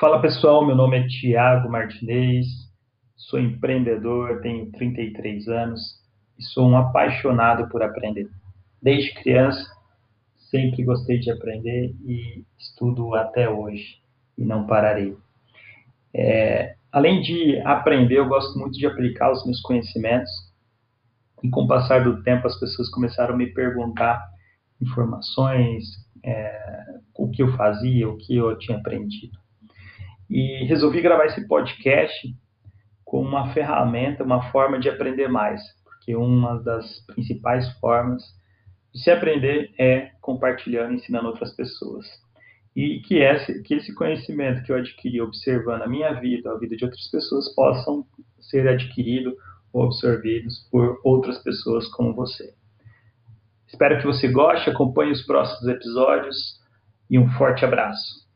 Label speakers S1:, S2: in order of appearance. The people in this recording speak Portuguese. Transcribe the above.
S1: Fala pessoal, meu nome é Tiago Martinez, sou empreendedor, tenho 33 anos e sou um apaixonado por aprender. Desde criança, sempre gostei de aprender e estudo até hoje e não pararei. É, além de aprender, eu gosto muito de aplicar os meus conhecimentos e com o passar do tempo as pessoas começaram a me perguntar informações, é, o que eu fazia, o que eu tinha aprendido. E resolvi gravar esse podcast como uma ferramenta, uma forma de aprender mais, porque uma das principais formas de se aprender é compartilhando, ensinando outras pessoas. E que esse, que esse conhecimento que eu adquiri observando a minha vida, a vida de outras pessoas, possam ser adquirido ou absorvidos por outras pessoas como você. Espero que você goste, acompanhe os próximos episódios e um forte abraço.